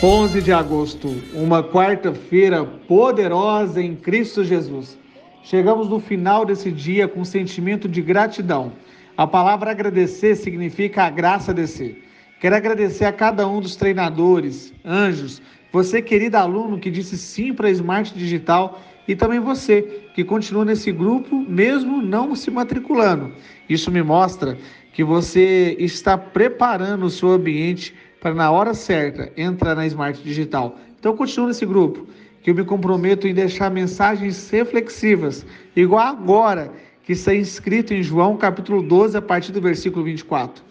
11 de agosto, uma quarta-feira poderosa em Cristo Jesus. Chegamos no final desse dia com um sentimento de gratidão. A palavra agradecer significa a graça descer. Quero agradecer a cada um dos treinadores, anjos, você, querido aluno que disse sim para a Smart Digital e também você que continua nesse grupo mesmo não se matriculando. Isso me mostra que você está preparando o seu ambiente para na hora certa entrar na Smart Digital. Então continue nesse grupo, que eu me comprometo em deixar mensagens reflexivas, igual agora que está inscrito em João capítulo 12, a partir do versículo 24.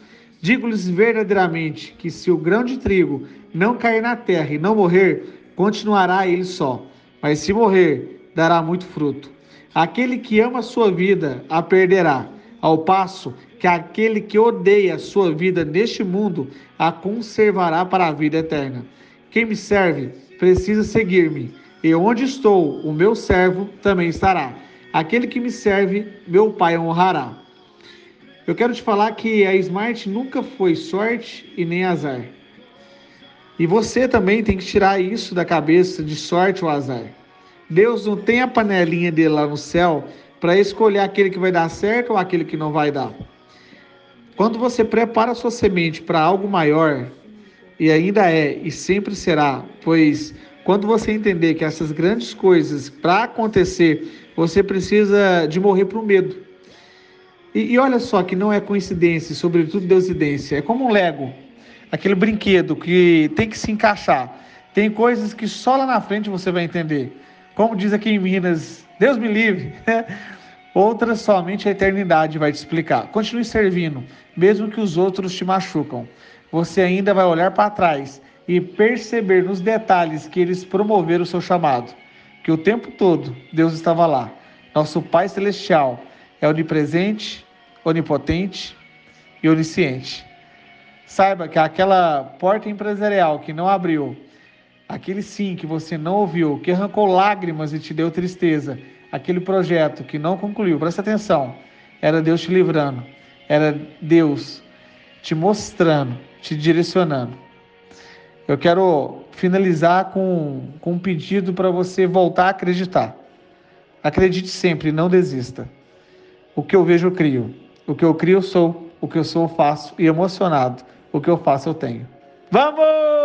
Digo-lhes verdadeiramente que se o grão de trigo não cair na terra e não morrer, continuará ele só, mas se morrer, dará muito fruto. Aquele que ama a sua vida a perderá, ao passo que aquele que odeia a sua vida neste mundo a conservará para a vida eterna. Quem me serve precisa seguir-me, e onde estou, o meu servo também estará. Aquele que me serve, meu Pai honrará. Eu quero te falar que a Smart nunca foi sorte e nem azar. E você também tem que tirar isso da cabeça de sorte ou azar. Deus não tem a panelinha dele lá no céu para escolher aquele que vai dar certo ou aquele que não vai dar. Quando você prepara sua semente para algo maior, e ainda é e sempre será, pois quando você entender que essas grandes coisas para acontecer, você precisa de morrer para o medo. E, e, olha só que não é coincidência, sobretudo deusidência, é como um Lego, aquele brinquedo que tem que se encaixar. Tem coisas que só lá na frente você vai entender. Como diz aqui em Minas, Deus me livre. Outras somente a eternidade vai te explicar. Continue servindo, mesmo que os outros te machucam. Você ainda vai olhar para trás e perceber nos detalhes que eles promoveram o seu chamado. Que o tempo todo Deus estava lá. Nosso Pai Celestial é onipresente, onipotente e onisciente. Saiba que aquela porta empresarial que não abriu, aquele sim que você não ouviu, que arrancou lágrimas e te deu tristeza, aquele projeto que não concluiu, presta atenção, era Deus te livrando, era Deus te mostrando, te direcionando. Eu quero finalizar com, com um pedido para você voltar a acreditar. Acredite sempre, não desista. O que eu vejo, eu crio. O que eu crio, eu sou. O que eu sou, eu faço. E emocionado, o que eu faço, eu tenho. Vamos!